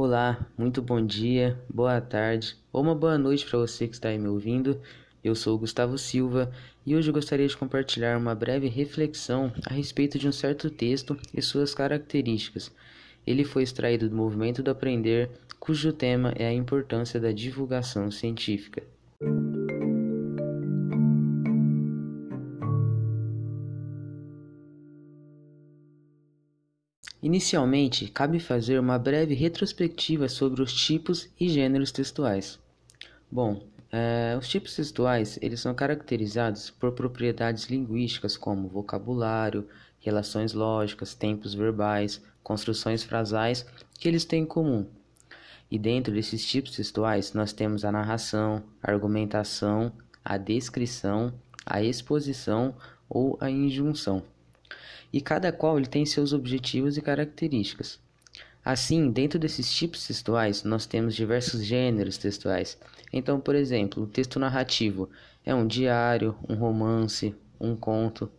Olá, muito bom dia, boa tarde ou uma boa noite para você que está aí me ouvindo. Eu sou Gustavo Silva e hoje gostaria de compartilhar uma breve reflexão a respeito de um certo texto e suas características. Ele foi extraído do Movimento do Aprender, cujo tema é a importância da divulgação científica. Inicialmente, cabe fazer uma breve retrospectiva sobre os tipos e gêneros textuais. Bom, é, os tipos textuais eles são caracterizados por propriedades linguísticas como vocabulário, relações lógicas, tempos verbais, construções frasais que eles têm em comum. E dentro desses tipos textuais nós temos a narração, a argumentação, a descrição, a exposição ou a injunção e cada qual ele tem seus objetivos e características. Assim, dentro desses tipos textuais, nós temos diversos gêneros textuais. Então, por exemplo, o texto narrativo é um diário, um romance, um conto.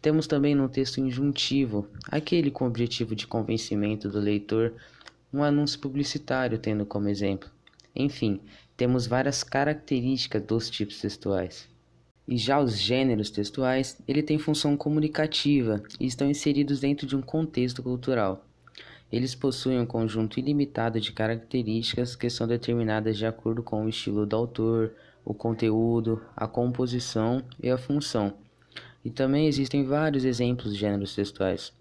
Temos também no texto injuntivo, aquele com o objetivo de convencimento do leitor, um anúncio publicitário tendo como exemplo. Enfim, temos várias características dos tipos textuais. E já os gêneros textuais, ele tem função comunicativa e estão inseridos dentro de um contexto cultural. Eles possuem um conjunto ilimitado de características que são determinadas de acordo com o estilo do autor, o conteúdo, a composição e a função. E também existem vários exemplos de gêneros textuais.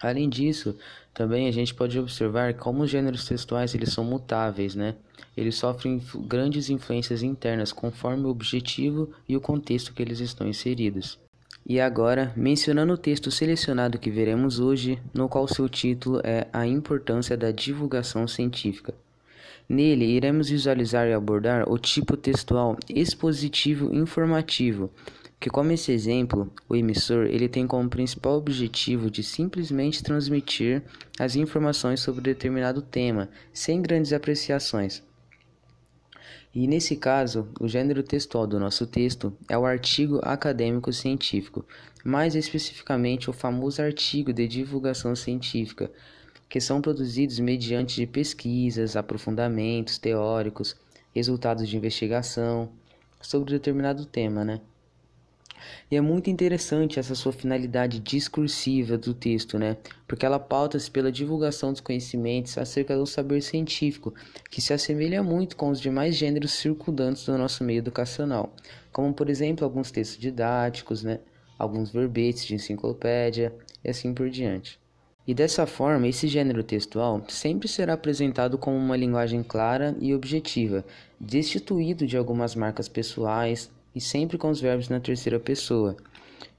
Além disso, também a gente pode observar como os gêneros textuais eles são mutáveis, né? Eles sofrem grandes influências internas conforme o objetivo e o contexto que eles estão inseridos. E agora, mencionando o texto selecionado que veremos hoje, no qual seu título é A Importância da Divulgação Científica. Nele, iremos visualizar e abordar o tipo textual expositivo informativo, que como esse exemplo, o emissor ele tem como principal objetivo de simplesmente transmitir as informações sobre determinado tema, sem grandes apreciações. E nesse caso, o gênero textual do nosso texto é o artigo acadêmico científico, mais especificamente o famoso artigo de divulgação científica, que são produzidos mediante de pesquisas, aprofundamentos teóricos, resultados de investigação sobre determinado tema, né? E é muito interessante essa sua finalidade discursiva do texto, né? Porque ela pauta-se pela divulgação dos conhecimentos acerca do saber científico, que se assemelha muito com os demais gêneros circundantes do nosso meio educacional, como por exemplo alguns textos didáticos, né? Alguns verbetes de enciclopédia e assim por diante. E dessa forma, esse gênero textual sempre será apresentado como uma linguagem clara e objetiva, destituído de algumas marcas pessoais, e sempre com os verbos na terceira pessoa.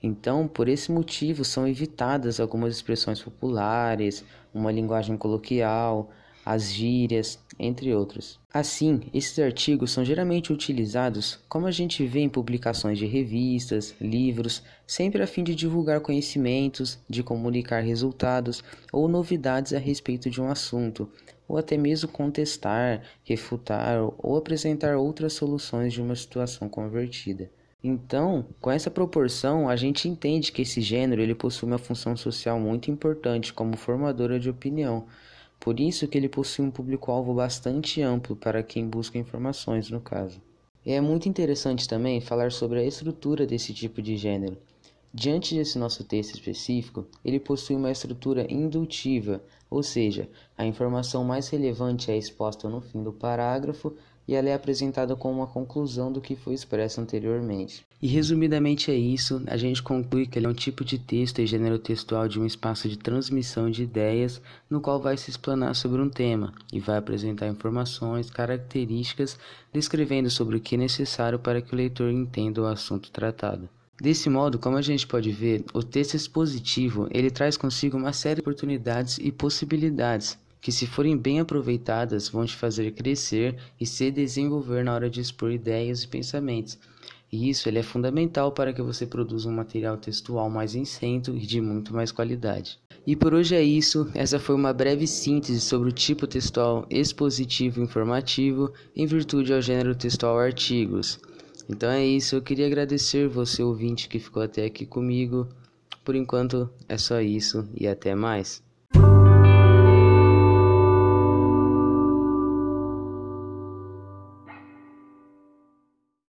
Então, por esse motivo, são evitadas algumas expressões populares, uma linguagem coloquial, as gírias, entre outros. Assim, esses artigos são geralmente utilizados como a gente vê em publicações de revistas, livros, sempre a fim de divulgar conhecimentos, de comunicar resultados ou novidades a respeito de um assunto, ou até mesmo contestar, refutar ou apresentar outras soluções de uma situação convertida. Então, com essa proporção, a gente entende que esse gênero ele possui uma função social muito importante como formadora de opinião. Por isso que ele possui um público-alvo bastante amplo para quem busca informações, no caso. E é muito interessante também falar sobre a estrutura desse tipo de gênero. Diante desse nosso texto específico, ele possui uma estrutura indutiva, ou seja, a informação mais relevante é exposta no fim do parágrafo e ela é apresentada como uma conclusão do que foi expresso anteriormente. E resumidamente é isso, a gente conclui que ele é um tipo de texto e gênero textual de um espaço de transmissão de ideias, no qual vai se explanar sobre um tema e vai apresentar informações, características, descrevendo sobre o que é necessário para que o leitor entenda o assunto tratado. Desse modo, como a gente pode ver, o texto expositivo ele traz consigo uma série de oportunidades e possibilidades que, se forem bem aproveitadas, vão te fazer crescer e se desenvolver na hora de expor ideias e pensamentos. E isso ele é fundamental para que você produza um material textual mais incento e de muito mais qualidade. E por hoje é isso. Essa foi uma breve síntese sobre o tipo textual expositivo informativo em virtude ao gênero textual artigos. Então é isso, eu queria agradecer você ouvinte que ficou até aqui comigo. Por enquanto é só isso e até mais.